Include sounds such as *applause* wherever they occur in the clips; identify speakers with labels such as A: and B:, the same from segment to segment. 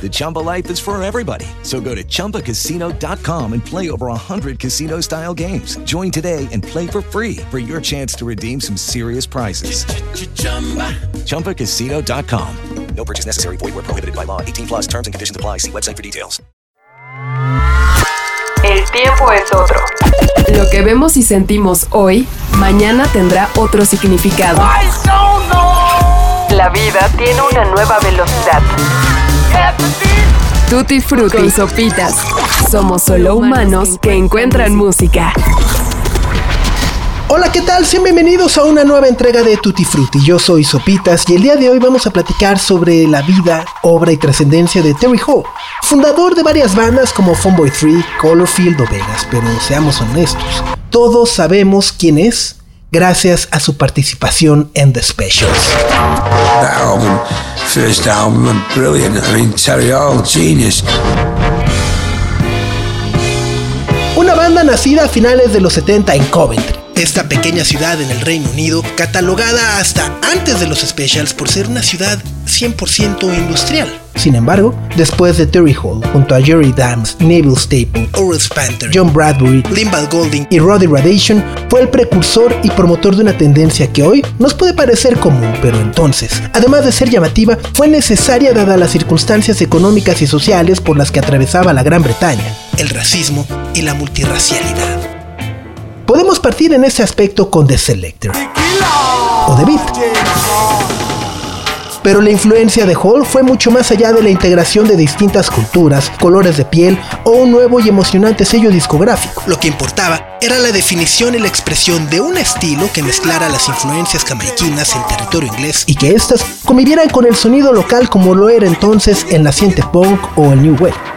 A: The Chumba life is for everybody. So go to ChumbaCasino.com and play over 100 casino style games. Join today and play for free for your chance to redeem some serious prizes. ChumbaCasino.com. No purchase necessary. Void where prohibited by law. 18 plus terms and conditions apply. See website for details.
B: El tiempo es otro.
C: Lo que vemos y sentimos hoy, mañana tendrá otro significado.
B: La vida tiene una nueva velocidad.
C: Tutti Frutti con sopitas. Somos solo humanos que encuentran música.
D: Hola, ¿qué tal? Sean bienvenidos a una nueva entrega de Tutti Frutti. Yo soy Sopitas y el día de hoy vamos a platicar sobre la vida, obra y trascendencia de Terry Hall, fundador de varias bandas como Funboy 3, Colorfield o Vegas, pero seamos honestos, todos sabemos quién es gracias a su participación en The Specials.
E: That album, first album, brilliant. I mean, Terry Hall, genius.
D: Una banda nacida a finales de los 70 en Coventry, esta pequeña ciudad en el Reino Unido, catalogada hasta antes de los specials por ser una ciudad 100% industrial. Sin embargo, después de Terry Hall, junto a Jerry Dams, Neville Staple, Oral Spanter, John Bradbury, Limbal Golding y Roddy Radiation, fue el precursor y promotor de una tendencia que hoy nos puede parecer común, pero entonces, además de ser llamativa, fue necesaria dada las circunstancias económicas y sociales por las que atravesaba la Gran Bretaña, el racismo y la multirracialidad. Podemos partir en ese aspecto con The Selector o The Beat. Pero la influencia de Hall fue mucho más allá de la integración de distintas culturas, colores de piel o un nuevo y emocionante sello discográfico. Lo que importaba era la definición y la expresión de un estilo que mezclara las influencias jamaiquinas en territorio inglés y que éstas convivieran con el sonido local como lo era entonces el naciente punk o el new wave.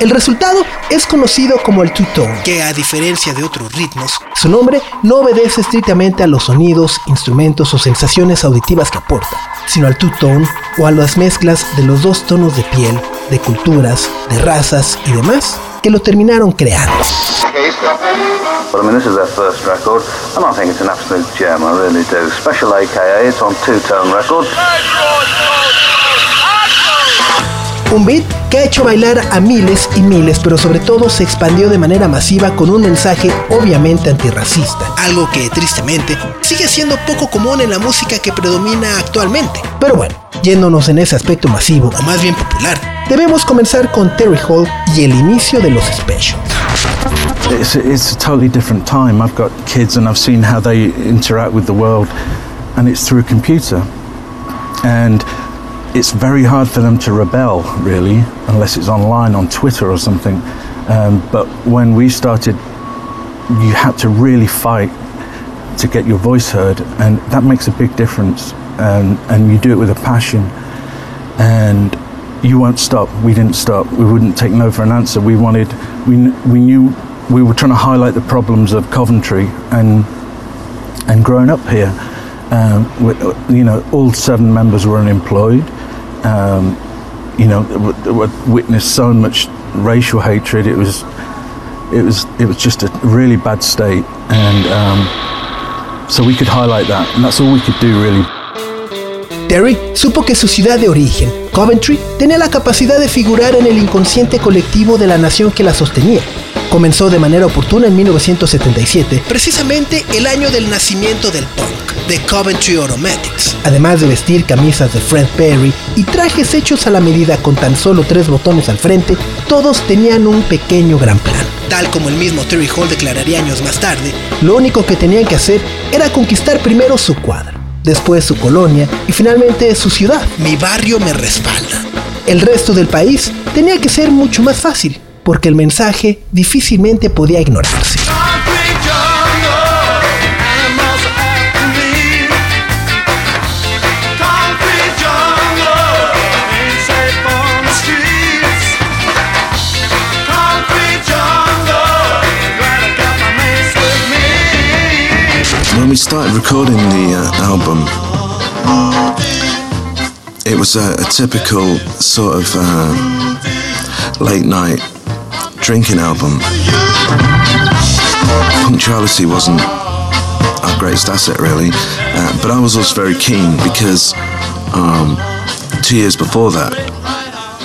D: El resultado es conocido como el two-tone, que a diferencia de otros ritmos, su nombre no obedece estrictamente a los sonidos, instrumentos o sensaciones auditivas que aporta, sino al two-tone o a las mezclas de los dos tonos de piel, de culturas, de razas y demás que lo terminaron creando.
F: But I mean, this is their first record, and I think it's an absolute gem. I really do. Special AKA, it's on two-tone record.
D: Un beat que ha hecho bailar a miles y miles, pero sobre todo se expandió de manera masiva con un mensaje obviamente antirracista, algo que tristemente sigue siendo poco común en la música que predomina actualmente. Pero bueno, yéndonos en ese aspecto masivo, o más bien popular, debemos comenzar con Terry Hall y el inicio de los specials.
G: It's a, it's a totally different time. I've got kids and I've seen how they interact with the world, and it's through a computer. And it's very hard for them to rebel, really, unless it's online on Twitter or something. Um, but when we started, you had to really fight to get your voice heard, and that makes a big difference. And, and you do it with a passion, and you won't stop. We didn't stop. We wouldn't take no for an answer. We wanted, we, we knew we were trying to highlight the problems of Coventry and, and growing up here. Um, we, you know, all seven members were unemployed. Um, you know, witnessed so much racial hatred. It was, it was, it was just a really bad state, and um, so we could highlight that, and that's all we could do really.
D: Terry supo que su ciudad de origen, Coventry, tenía la capacidad de figurar en el inconsciente colectivo de la nación que la sostenía. Comenzó de manera oportuna en 1977, precisamente el año del nacimiento del punk, de Coventry Automatics. Además de vestir camisas de Fred Perry y trajes hechos a la medida con tan solo tres botones al frente, todos tenían un pequeño gran plan. Tal como el mismo Terry Hall declararía años más tarde, lo único que tenían que hacer era conquistar primero su cuadra, después su colonia y finalmente su ciudad. Mi barrio me respalda. El resto del país tenía que ser mucho más fácil, porque el mensaje difícilmente podía ignorarse.
H: When we started recording the uh, album, it was a, a typical sort of uh, late night drinking album. Punctuality wasn't our greatest asset, really, uh, but I was also very keen because um, two years before that,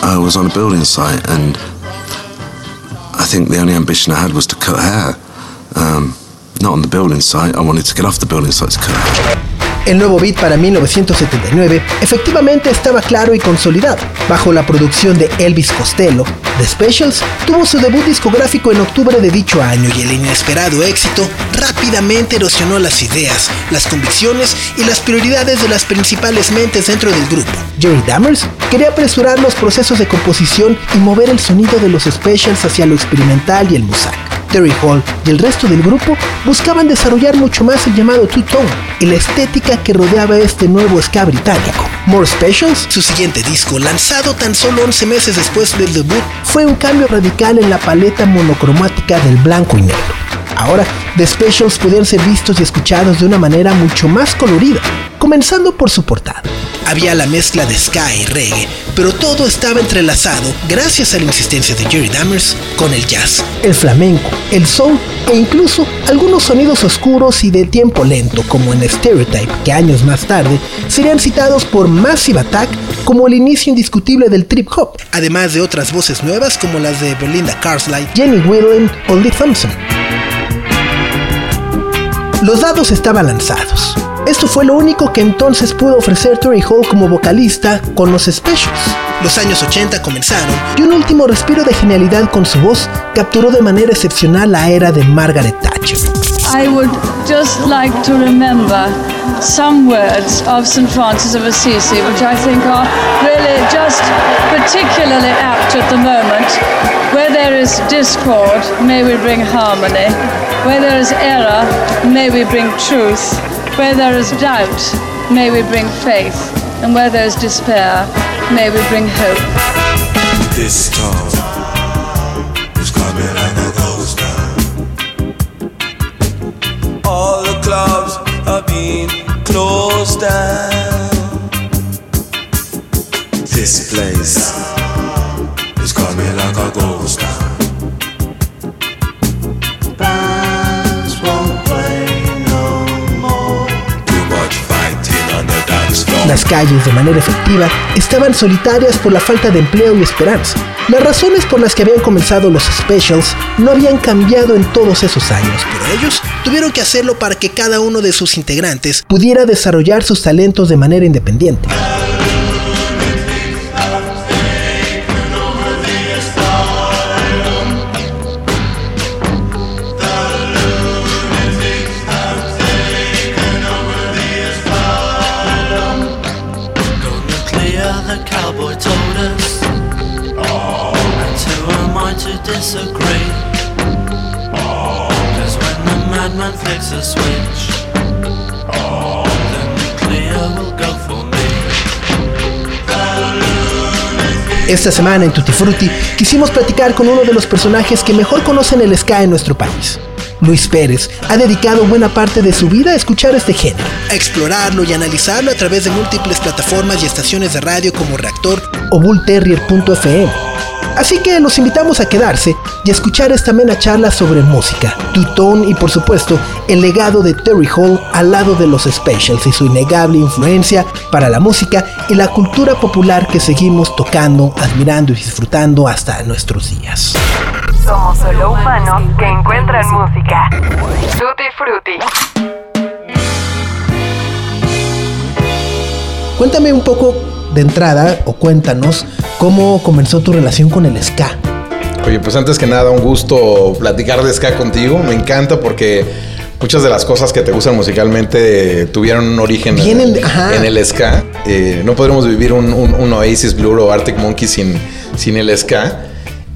H: I was on a building site and I think the only ambition I had was to cut hair. Um, not on the building site, I wanted to get off the building site to cut hair.
D: El nuevo beat para 1979 efectivamente estaba claro y consolidado. Bajo la producción de Elvis Costello, The Specials tuvo su debut discográfico en octubre de dicho año y el inesperado éxito rápidamente erosionó las ideas, las convicciones y las prioridades de las principales mentes dentro del grupo. Jerry Dammers quería apresurar los procesos de composición y mover el sonido de los Specials hacia lo experimental y el musac. Terry Hall y el resto del grupo buscaban desarrollar mucho más el llamado two-tone y la estética que rodeaba este nuevo ska británico. More Specials, su siguiente disco, lanzado tan solo 11 meses después del debut, fue un cambio radical en la paleta monocromática del blanco y negro. Ahora, The Specials podían ser vistos y escuchados de una manera mucho más colorida, comenzando por su portada. Había la mezcla de ska y reggae, pero todo estaba entrelazado gracias a la insistencia de Jerry Dammers con el jazz, el flamenco, el soul e incluso algunos sonidos oscuros y de tiempo lento, como en Stereotype, que años más tarde serían citados por Massive Attack como el inicio indiscutible del trip hop, además de otras voces nuevas como las de Belinda Carlisle, Jenny Whelan o Lee Thompson. Los dados estaban lanzados. Esto fue lo único que entonces pudo ofrecer Terry Hall como vocalista con los Specials. Los años 80 comenzaron y un último respiro de genialidad con su voz capturó de manera excepcional la era de Margaret Thatcher.
I: I would just like to remember some words of St. Francis of Assisi, which I think are really just particularly apt at the moment. Where there is discord, may we bring harmony. Where there is error, may we bring truth. Where there is doubt, may we bring faith. And where there is despair, may we bring hope.
J: This storm is coming like a ghost town. All the clubs are being closed down. This place
D: Las calles, de manera efectiva, estaban solitarias por la falta de empleo y esperanza. Las razones por las que habían comenzado los specials no habían cambiado en todos esos años, pero ellos tuvieron que hacerlo para que cada uno de sus integrantes pudiera desarrollar sus talentos de manera independiente. Esta semana en Tutti Frutti quisimos platicar con uno de los personajes que mejor conocen el ska en nuestro país. Luis Pérez ha dedicado buena parte de su vida a escuchar este género, a explorarlo y analizarlo a través de múltiples plataformas y estaciones de radio como Reactor o bullterrier.fm. Así que los invitamos a quedarse y a escuchar esta amena charla sobre música, tutón y por supuesto el legado de Terry Hall al lado de los Specials y su innegable influencia para la música y la cultura popular que seguimos tocando, admirando y disfrutando hasta nuestros días.
B: Somos solo humanos que encuentran música. Tutti Frutti.
D: Cuéntame un poco de entrada o cuéntanos cómo comenzó tu relación con el ska.
K: Oye, pues antes que nada, un gusto platicar de ska contigo. Me encanta porque muchas de las cosas que te gustan musicalmente tuvieron un origen en, el ska. Eh, no podremos vivir un, un- un Oasis Blur o Arctic Monkey sin, sin el ska.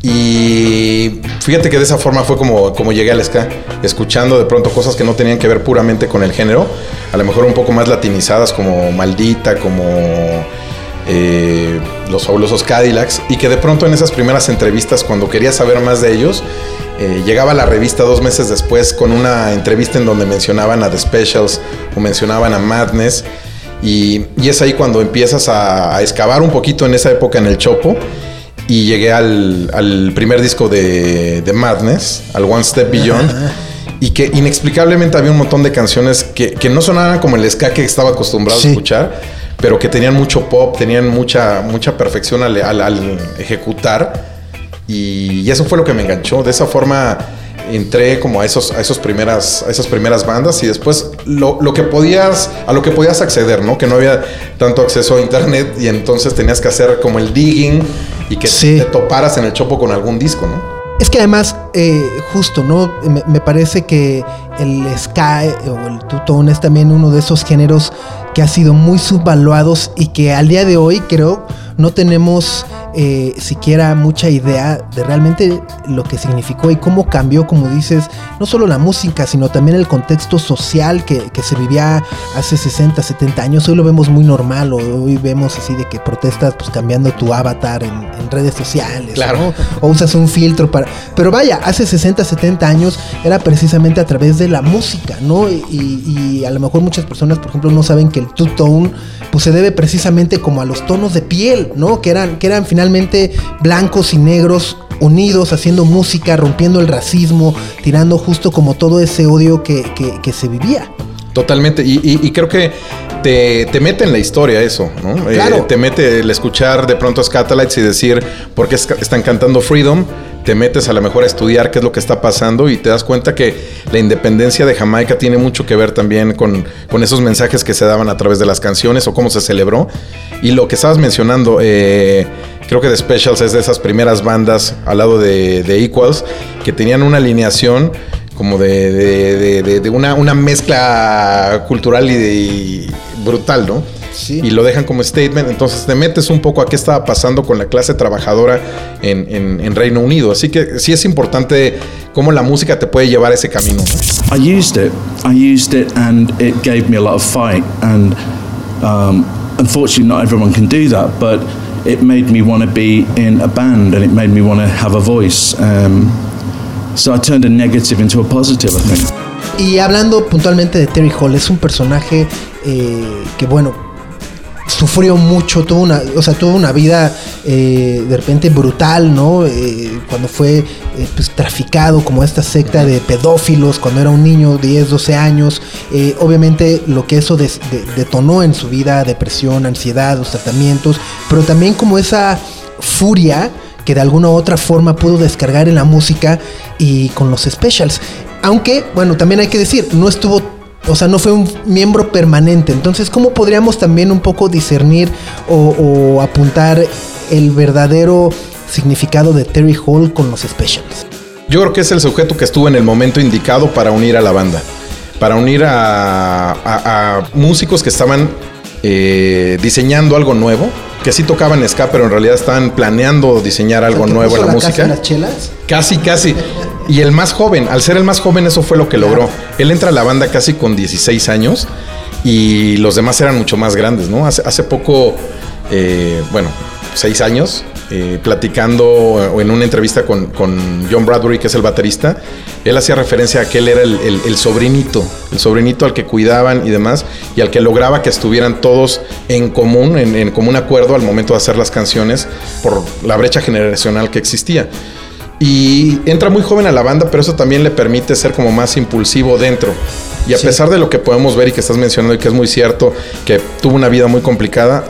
K: Y fíjate que de esa forma fue como, como llegué al ska, escuchando de pronto cosas que no tenían que ver puramente con el género, a lo mejor un poco más latinizadas como Maldita, como eh, Los Fabulosos Cadillacs, y que de pronto en esas primeras entrevistas, cuando quería saber más de ellos, eh, llegaba la revista dos meses después con una entrevista en donde mencionaban a The Specials o mencionaban a Madness, y, y es ahí cuando empiezas a, a excavar un poquito en esa época en el Chopo y llegué al, al primer disco de, de Madness, al One Step Beyond. Y que inexplicablemente había un montón de canciones que, que no sonaban como el ska que estaba acostumbrado
D: Sí.
K: a escuchar, pero que tenían mucho pop, tenían mucha, mucha perfección al, al- al ejecutar. Y, y eso fue lo que me enganchó. De esa forma entré como a, esos, a, esos primeras, a esas primeras bandas y después lo, lo que podías, a lo que podías acceder, ¿no? Que no había tanto acceso a internet y entonces tenías que hacer como el digging y que te toparas en el chopo con algún disco, ¿no?
D: Es que además, eh, justo, ¿no? Me, me parece que el eh, o el two-tone es también uno de esos géneros que ha sido muy subvaluados y que al día de hoy creo no tenemos eh, siquiera mucha idea de realmente lo que significó y cómo cambió, como dices, no solo la música, sino también el contexto social que, que se vivía hace 60, 70 años. Hoy lo vemos muy normal, o hoy vemos así de que protestas pues cambiando tu avatar en, en redes sociales,
K: Claro.
D: ¿no? o usas un filtro para... Pero vaya, hace 60, 70 años era precisamente a través de la música, ¿no? Y, y a lo mejor muchas personas, por ejemplo, no saben que el two-tone pues se debe precisamente como a los tonos de piel, ¿no? Que eran, que eran finalmente blancos y negros unidos, haciendo música, rompiendo el racismo, tirando justo como todo ese odio que, que- que se vivía.
K: Totalmente. Y, y- y creo que te, te mete en la historia eso, ¿no? Eh,
D: Claro.
K: te mete el escuchar de pronto a Scatalites y decir por qué están cantando Freedom. Te metes a lo mejor a estudiar qué es lo que está pasando y te das cuenta que la independencia de Jamaica tiene mucho que ver también con, con esos mensajes que se daban a través de las canciones o cómo se celebró. Y lo que estabas mencionando, eh, creo que The Specials es de esas primeras bandas al lado de, de Equals que tenían una alineación como de, de- de- de- una, una mezcla cultural y, y brutal, ¿no? Y lo dejan como statement. Entonces te metes un poco a qué estaba pasando con la clase trabajadora en, en- en Reino Unido. Así que sí es importante cómo la música te puede llevar a ese camino. ¿no?
G: I used it. I used it, and it gave me a lot of fight. And um, unfortunately, not everyone can do that. But it made me want to be in a band, and it made me want to have a voice. Um, so I turned a negative into a positive. I think.
D: Y hablando puntualmente de Terry Hall, es un personaje eh, que, bueno, sufrió mucho, tuvo una, o sea, tuvo una vida eh, de repente brutal, ¿no? Eh, cuando fue eh, pues, traficado como esta secta de pedófilos cuando era un niño, 10, 12 años. Eh, obviamente lo que eso des- de- detonó en su vida, depresión, ansiedad, los tratamientos, pero también como esa furia que de alguna u otra forma pudo descargar en la música y con los specials. Aunque, bueno, también hay que decir, no estuvo, o sea, no fue un miembro permanente. Entonces, ¿cómo podríamos también un poco discernir o, apuntar el verdadero significado de Terry Hall con los specials?
K: Yo creo que es el sujeto que estuvo en el momento indicado para unir a la banda. Para unir a, a- a músicos que estaban eh, diseñando algo nuevo. Que sí tocaban ska, pero en realidad estaban planeando diseñar algo
D: ¿Te
K: nuevo en la,
D: casa
K: música.
D: las chelas?
K: Casi, casi. Y el más joven, al ser el más joven, eso fue lo que logró. Él entra a la banda casi con 16 años y los demás eran mucho más grandes, ¿no? Hace, hace poco, eh, bueno, seis años, eh, platicando o en una entrevista con, con John Bradbury, que es el baterista, él hacía referencia a que él era el, el- el sobrinito, el sobrinito al que cuidaban y demás, y al que lograba que estuvieran todos en común, en, en común acuerdo al momento de hacer las canciones, por la brecha generacional que existía. Y entra muy joven a la banda, pero eso también le permite ser como más impulsivo dentro. Y a
D: Sí.
K: pesar de lo que podemos ver y que estás mencionando y que es muy cierto, que tuvo una vida muy complicada,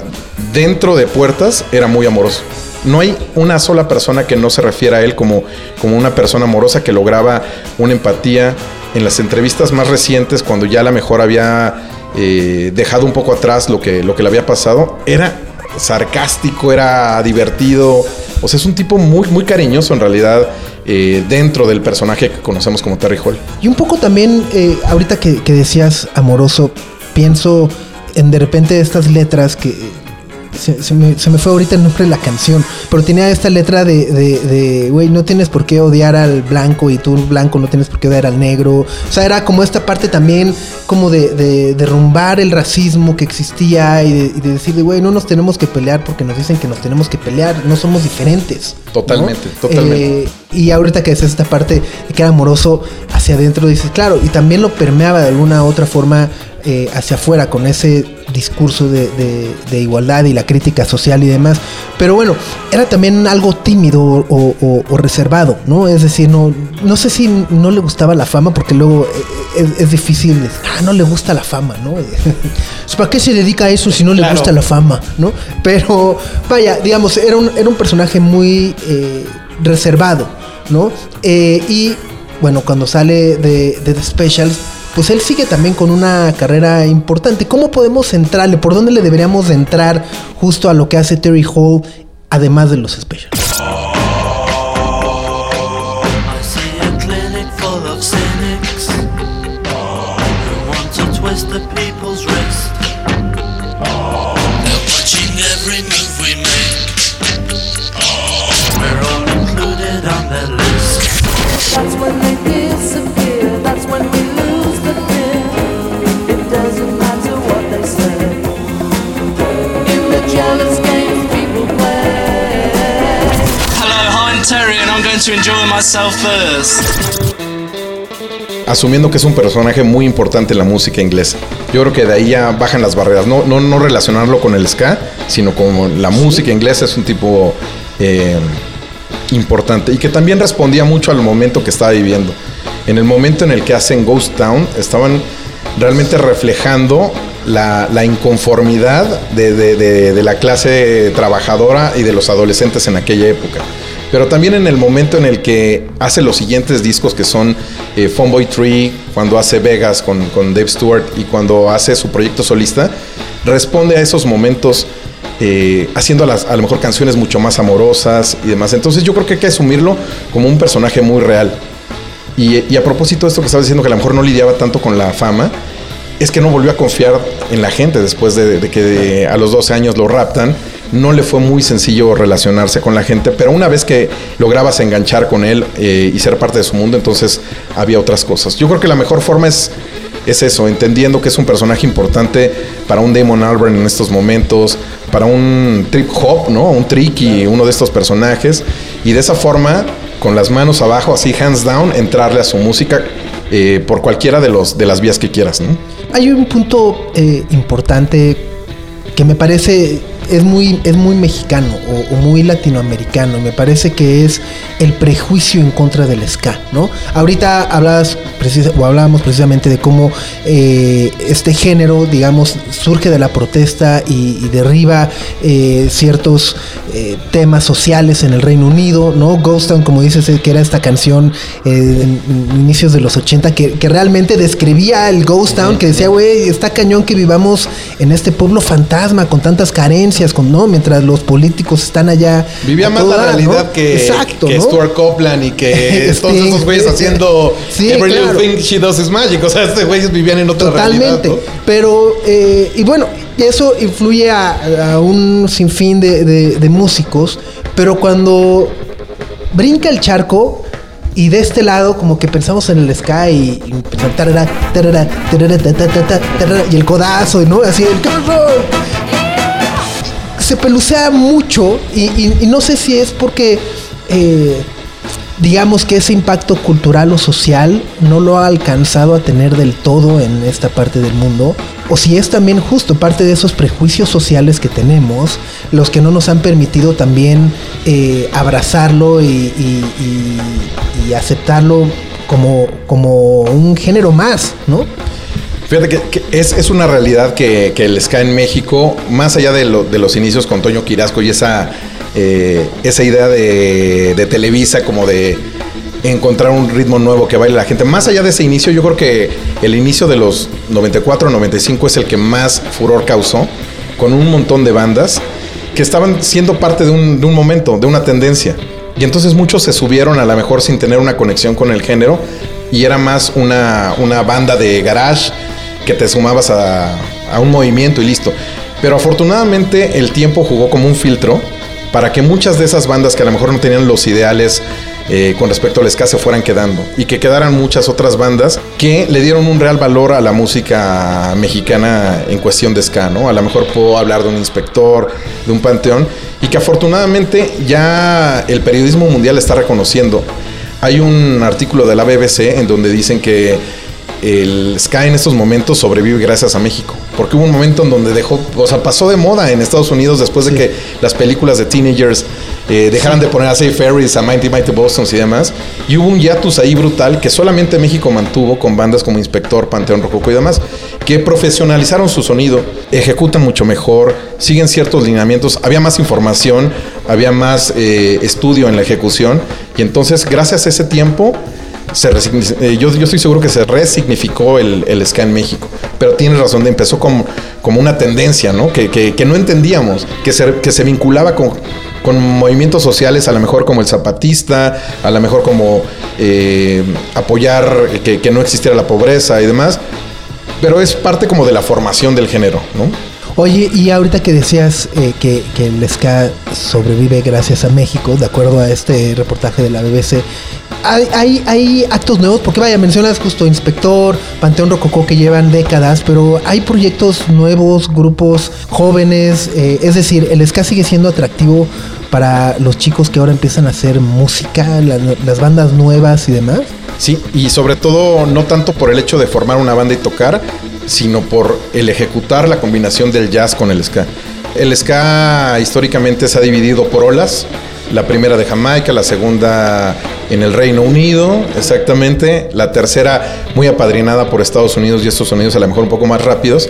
K: dentro de puertas era muy amoroso. No hay una sola persona que no se refiera a él como, como una persona amorosa que lograba una empatía. En las entrevistas más recientes, cuando ya a la mejor había eh, dejado un poco atrás lo que, lo que le había pasado, era sarcástico, era divertido. O sea, es un tipo muy, muy cariñoso en realidad eh, dentro del personaje que conocemos como Terry Hall.
D: Y un poco también, eh, ahorita que, decías amoroso, pienso en de repente estas letras que se, se me, se me fue ahorita el nombre de la canción, pero tenía esta letra de, de, de, güey, no tienes por qué odiar al blanco y tú blanco no tienes por qué odiar al negro. O sea, era como esta parte también como de, de derrumbar el racismo que existía y de, y de decirle, güey, no nos tenemos que pelear porque nos dicen que nos tenemos que pelear, no somos diferentes. ¿no?
K: Totalmente, totalmente.
D: Eh, y ahorita que decías esta parte de que era amoroso hacia adentro, dices, claro, y también lo permeaba de alguna otra forma eh, hacia afuera con ese discurso de, de- de igualdad y la crítica social y demás. Pero bueno, era también algo tímido o, o- o reservado, ¿no? Es decir, no, no sé si no le gustaba la fama, porque luego eh, es, es difícil, ah, no le gusta la fama, ¿no? *laughs* Pues, ¿Para qué se dedica a eso si no le
K: Claro.
D: gusta la fama, ¿no? Pero vaya, digamos, era un, era un personaje muy eh, reservado, ¿no? Eh, y bueno, cuando sale de, de The Specials, pues él sigue también con una carrera importante. ¿Cómo podemos centrarle? ¿Por dónde le deberíamos de entrar justo a lo que hace Terry Hall, además de los Specials?
K: Asumiendo que es un personaje muy importante en la música inglesa. Yo creo que de ahí ya bajan las barreras. No, no, no relacionarlo con el ska, sino con la música inglesa. Es un tipo eh, importante y que también respondía mucho al momento que estaba viviendo. En el momento en el que hacen Ghost Town, estaban realmente reflejando la, la inconformidad de, de- de- de la clase trabajadora y de los adolescentes en aquella época. Pero también en el momento en el que hace los siguientes discos que son eh, Funboy Tree, cuando hace Vegas con, con Dave Stewart y cuando hace su proyecto solista, responde a esos momentos eh, haciendo a, las- lo mejor canciones mucho más amorosas y demás. Entonces yo creo que hay que asumirlo como un personaje muy real. Y, a propósito de esto que estabas diciendo, que a lo mejor no lidiaba tanto con la fama, es que no volvió a confiar en la gente después de, de que a los 12 años lo raptan. No le fue muy sencillo relacionarse con la gente, pero una vez que lograbas enganchar con él eh, y ser parte de su mundo, entonces había otras cosas. Yo creo que la mejor forma es, es eso, entendiendo que es un personaje importante para un Damon Albarn en estos momentos, para un trip hop, ¿no? Un tricky, uno de estos personajes, y de esa forma, con las manos abajo, así hands down, entrarle a su música eh, por cualquiera de, los, de las vías que quieras, ¿no?
D: Hay un punto eh, importante que me parece es muy, es muy mexicano o, muy latinoamericano. Me parece que es el prejuicio en contra del ska, ¿no? Ahorita hablabas o hablábamos precisamente de cómo eh, este género, digamos, surge de la protesta y, derriba eh, ciertos eh, temas sociales en el Reino Unido, ¿no? Ghost Town, como dices, que era esta canción en inicios de los 80 que, que realmente describía el Ghost Town, que decía, güey, está cañón que vivamos en este pueblo fantasma con tantas carencias, con, ¿no? Mientras los políticos están allá.
K: Vivía más la
D: dar, ¿no?
K: realidad que,
D: Exacto,
K: que
D: ¿no?
K: Stuart Copeland y que *laughs* todos esos güeyes haciendo
D: sí,
K: Every
D: claro.
K: Little Thing She Does Is Magic. O sea, estos güeyes vivían en otra
D: Totalmente.
K: realidad. ¿no?
D: Pero, eh, y bueno, eso influye a, a un sinfín de, de- de músicos, pero cuando brinca el charco y de este lado como que pensamos en el ska y, y tarara, tarara, tarara, ta, ta, ta, ta, tarara, y el codazo, ¿no? Así el se pelucea mucho y, no sé si es porque eh, digamos que ese impacto cultural o social no lo ha alcanzado a tener del todo en esta parte del mundo o si es también justo parte de esos prejuicios sociales que tenemos los que no nos han permitido también eh, abrazarlo y- y aceptarlo como, como un género más, ¿no?
K: Fíjate que, es, una realidad que, que el ska en México, más allá de, lo- de los inicios con Toño Quirasco y esa, eh, idea de, Televisa como de encontrar un ritmo nuevo que baile la gente, más allá de ese inicio, yo creo que el inicio de los 94, 95 es el que más furor causó, con un montón de bandas que estaban siendo parte de un, momento, de una tendencia. Y entonces muchos se subieron a lo mejor sin tener una conexión con el género y era más una banda de garage que te sumabas a, a un movimiento y listo. Pero afortunadamente el tiempo jugó como un filtro para que muchas de esas bandas que a lo mejor no tenían los ideales eh, con respecto al ska se fueran quedando y que quedaran muchas otras bandas que le dieron un real valor a la música mexicana en cuestión de ska. A lo mejor puedo hablar de un inspector, de un panteón y que afortunadamente ya el periodismo mundial está reconociendo. Hay un artículo de la BBC en donde dicen que el ska en estos momentos sobrevive gracias a México. Porque hubo un momento en donde dejó, o sea, pasó de moda en Estados Unidos después de que las películas de teenagers eh, dejaran de poner a Say Ferris, a Mighty Mighty Boston y demás. Y hubo un hiatus ahí brutal que solamente México mantuvo con bandas como Inspector, Panteón Rococo y demás, que profesionalizaron su sonido, ejecutan mucho mejor, siguen ciertos lineamientos, había más información, había más eh, estudio en la ejecución. Y entonces, gracias a ese tiempo, se eh, yo, yo estoy seguro que se resignificó el, el ska en México. Pero tienes razón, empezó como, como una tendencia, ¿no? Que, que- que no entendíamos, que se, que se vinculaba con, con movimientos sociales, a lo mejor como el zapatista, a lo mejor como eh, apoyar que, que no existiera la pobreza y demás. Pero es parte como de la formación del género, ¿no?
D: Oye, y ahorita que decías eh, que, que el ska sobrevive gracias a México, de acuerdo a este reportaje de la BBC, hay, hay, actos nuevos, porque vaya, mencionas justo Inspector, Panteón Rococó que llevan décadas, pero hay proyectos nuevos, grupos jóvenes, eh, es decir, el ska sigue siendo atractivo para los chicos que ahora empiezan a hacer música, la- las bandas nuevas y demás.
K: Sí, y sobre todo no tanto por el hecho de formar una banda y tocar, sino por el ejecutar la combinación del jazz con el ska. El ska históricamente se ha dividido por olas. La primera de Jamaica, la segunda en el Reino Unido, exactamente. La tercera muy apadrinada por Estados Unidos y estos sonidos a lo mejor un poco más rápidos.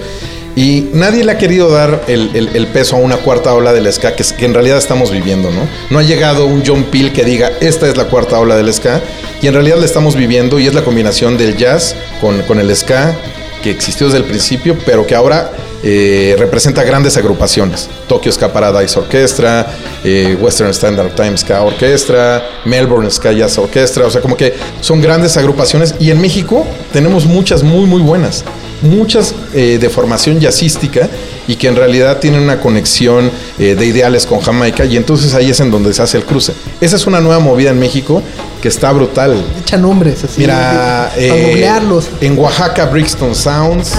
K: Y nadie le ha querido dar el, el- peso a una cuarta ola del ska que en realidad estamos viviendo, ¿no? No ha llegado un John Peel que diga, esta es la cuarta ola del ska, y en realidad la estamos viviendo y es la combinación del jazz con, con el ska que existió desde el principio, pero que ahora eh, representa grandes agrupaciones. Tokyo Ska Paradise Orchestra, eh, Western Standard Time Ska Orchestra, Melbourne Ska Jazz Orchestra, o sea, como que son grandes agrupaciones y en México tenemos muchas muy, muy buenas muchas eh, de formación jazzística y que en realidad tienen una conexión eh, de ideales con Jamaica y entonces ahí es en donde se hace el cruce. Esa es una nueva movida en México que está brutal.
D: Echa nombres así.
K: Mira,
D: para
K: eh,
D: googlearlos.
K: en Oaxaca, Brixton Sounds,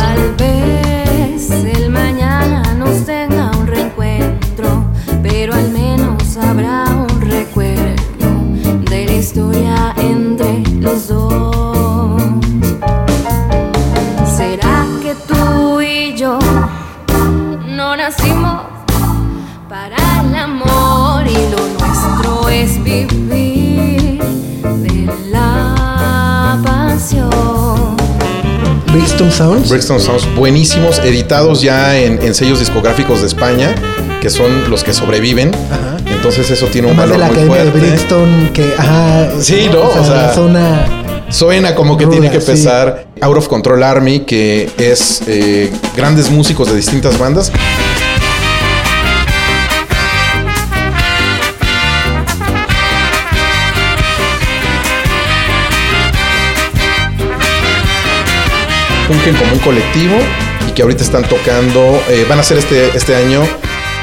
L: y yo no nacimos para el amor y lo nuestro es vivir de la pasión?
D: Brixton Sounds.
K: Brixton Sounds, buenísimos, editados ya en, en sellos discográficos de España, que son los que sobreviven. Entonces eso tiene un
D: Además de
K: valor
D: la
K: muy
D: Academia de
K: fuerte.
D: Brixton, que, ajá.
K: Sí, ¿no? O sea,
D: la zona.
K: Suena como que
D: Ruda,
K: tiene que
D: sí.
K: pesar Out of Control Army, que es eh, grandes músicos de distintas bandas. Fungen como un colectivo y que ahorita están tocando, eh, van a hacer este, este año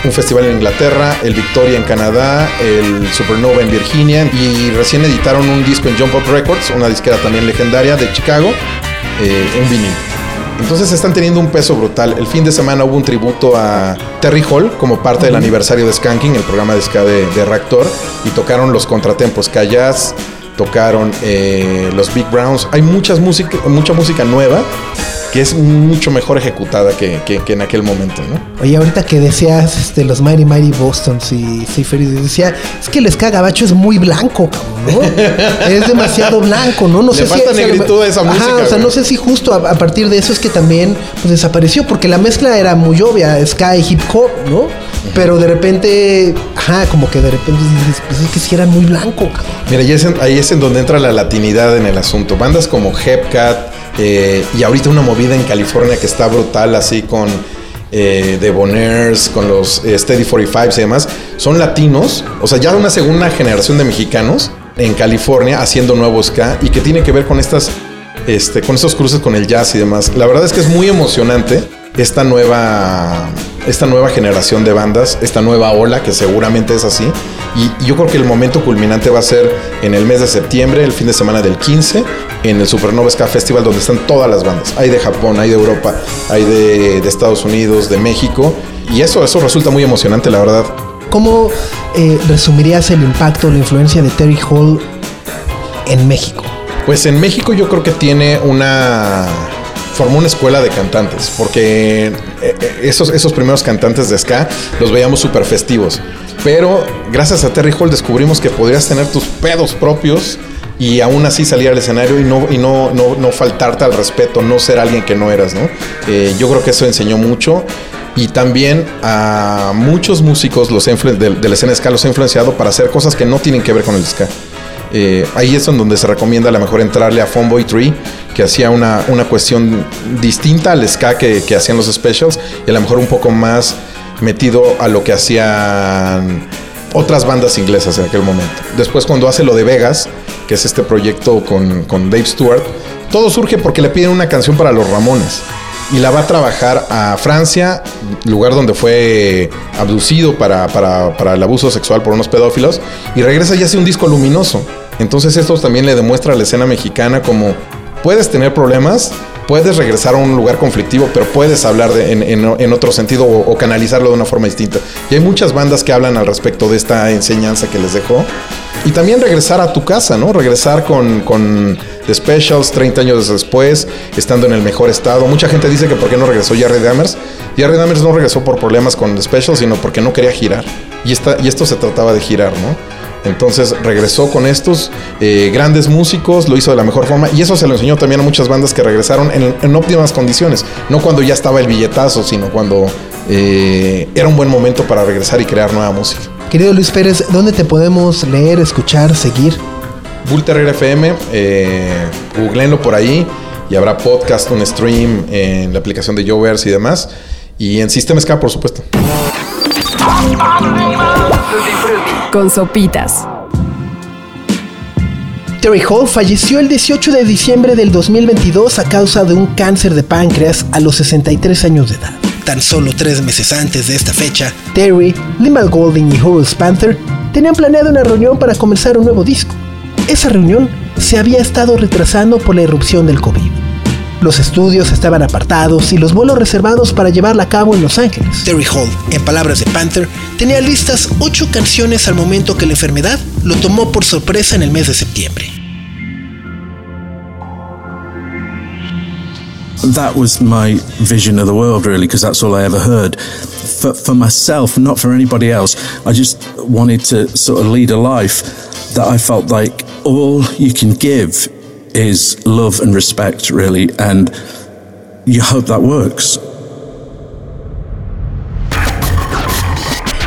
K: un festival en Inglaterra, el Victoria en Canadá, el Supernova en Virginia y recién editaron un disco en Jump Up Records, una disquera también legendaria de Chicago, eh, un vinil. Entonces están teniendo un peso brutal. El fin de semana hubo un tributo a Terry Hall como parte del aniversario de Skanking, el programa de ska de, de Reactor, y tocaron los contratempos Jazz, tocaron eh, los Big Browns. Hay muchas música, mucha música nueva que es mucho mejor ejecutada que, que- que en aquel momento, ¿no?
D: Oye, ahorita que decías este, los Mighty Mighty Bostons y Cipher, decía, es que el ska gabacho es muy blanco, cabrón, ¿no? *laughs* es demasiado blanco, ¿no? No
K: Le falta
D: si
K: negritud a esa
D: Ajá,
K: música,
D: O sea,
K: güey.
D: no sé si justo a, a partir de eso es que también pues, desapareció, porque la mezcla era muy obvia, ska y hip hop, ¿no? Pero de repente, ajá, como que de repente dices, pues es que sí era muy blanco.
K: Mira, ahí es, en, donde entra la latinidad en el asunto. Bandas como Hepcat eh, y ahorita una movida en California que está brutal, así con eh, The Bonairs, con los eh, Steady 45 y demás, son latinos, o sea, ya una segunda generación de mexicanos en California haciendo nuevo ska y que tiene que ver con estas, este, con estos cruces con el jazz y demás. La verdad es que es muy emocionante esta nueva, esta nueva generación de bandas, esta nueva ola que seguramente es así. Y, yo creo que el momento culminante va a ser en el mes de septiembre, el fin de semana del 15, en el Supernova Ska Festival, donde están todas las bandas. Hay de Japón, hay de Europa, hay de, de Estados Unidos, de México. Y eso, eso resulta muy emocionante, la verdad.
D: ¿Cómo eh, resumirías el impacto, la influencia de Terry Hall en México?
K: Pues en México yo creo que tiene una formó una escuela de cantantes, porque eh, eh, esos, esos primeros cantantes de ska los veíamos súper festivos. Pero gracias a Terry Hall descubrimos que podrías tener tus pedos propios y aún así salir al escenario y no, y no, no, no faltarte al respeto, no ser alguien que no eras, ¿no? Eh, yo creo que eso enseñó mucho. Y también a muchos músicos los de la escena ska los ha influenciado para hacer cosas que no tienen que ver con el ska. Eh, ahí es en donde se recomienda a lo mejor entrarle a Funboy Tree, que hacía una, una cuestión distinta al ska que, que hacían los specials, y a lo mejor un poco más metido a lo que hacían otras bandas inglesas en aquel momento. Después cuando hace lo de Vegas, que es este proyecto con, con Dave Stewart, todo surge porque le piden una canción para los Ramones. Y la va a trabajar a Francia, lugar donde fue abducido para, para- para el abuso sexual por unos pedófilos, y regresa y hace un disco luminoso. Entonces esto también le demuestra a la escena mexicana como puedes tener problemas, puedes regresar a un lugar conflictivo, pero puedes hablar de- en, otro sentido o, o canalizarlo de una forma distinta. Y hay muchas bandas que hablan al respecto de esta enseñanza que les dejó. Y también regresar a tu casa, ¿no? Regresar con, con The Specials 30 años después, estando en el mejor estado. Mucha gente dice que por qué no regresó Jerry Dammers. Jerry Dammers no regresó por problemas con The Specials, sino porque no quería girar. Y, esta, y esto se trataba de girar, ¿no? Entonces regresó con estos eh, grandes músicos, lo hizo de la mejor forma y eso se lo enseñó también a muchas bandas que regresaron en, en óptimas condiciones, no cuando ya estaba el billetazo, sino cuando eh, era un buen momento para regresar y crear nueva música.
D: Querido Luis Pérez, ¿dónde te podemos leer, escuchar, seguir?
K: Bull Terrier FM, eh, googleenlo por ahí y habrá podcast, un stream en la aplicación de Jovers y demás. Y en System Ska, por supuesto.
C: Con sopitas.
D: Terry Hall falleció el 18 de diciembre del 2022 a causa de un cáncer de páncreas a los 63 años de edad. Tan solo tres meses antes de esta fecha, Terry, Limal Golding y Horace Panther tenían planeado una reunión para comenzar un nuevo disco. Esa reunión se había estado retrasando por la irrupción del COVID. Los estudios estaban apartados y los vuelos reservados para llevarla a cabo en Los Ángeles. Terry Hall, en palabras de Panther, tenía listas ocho canciones al momento que la enfermedad lo tomó por sorpresa en el mes de septiembre.
G: that was my vision of the world really because that's all I ever heard for, for myself not for anybody else I just wanted to sort of lead a life that I felt like all you can give is love and respect really and you hope that works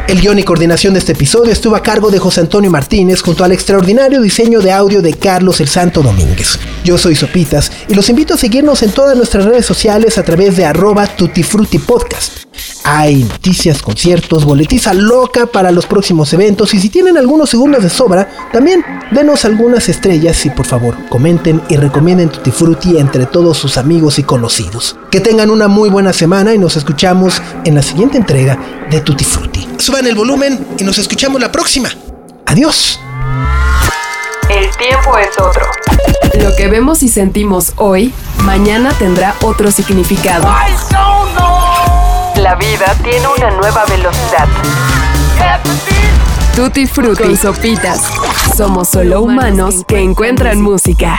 D: El guion y coordinación de este episodio estuvo a cargo de José Antonio Martínez junto al extraordinario diseño de audio de Carlos El Santo Domínguez. Yo soy Sopitas y los invito a seguirnos en todas nuestras redes sociales a través de arroba tutifrutipodcast. Hay noticias, conciertos, boletiza loca para los próximos eventos y si tienen algunos segundos de sobra, también denos algunas estrellas y por favor comenten y recomienden Tutti Frutti entre todos sus amigos y conocidos. Que tengan una muy buena semana y nos escuchamos en la siguiente entrega de Tutti Frutti. Suban el volumen y nos escuchamos la próxima. Adiós.
B: El tiempo es otro.
C: Lo que vemos y sentimos hoy, mañana tendrá otro significado.
B: La vida tiene una nueva velocidad.
C: Tutti Frutti con sopitas. Somos solo humanos que encuentran música.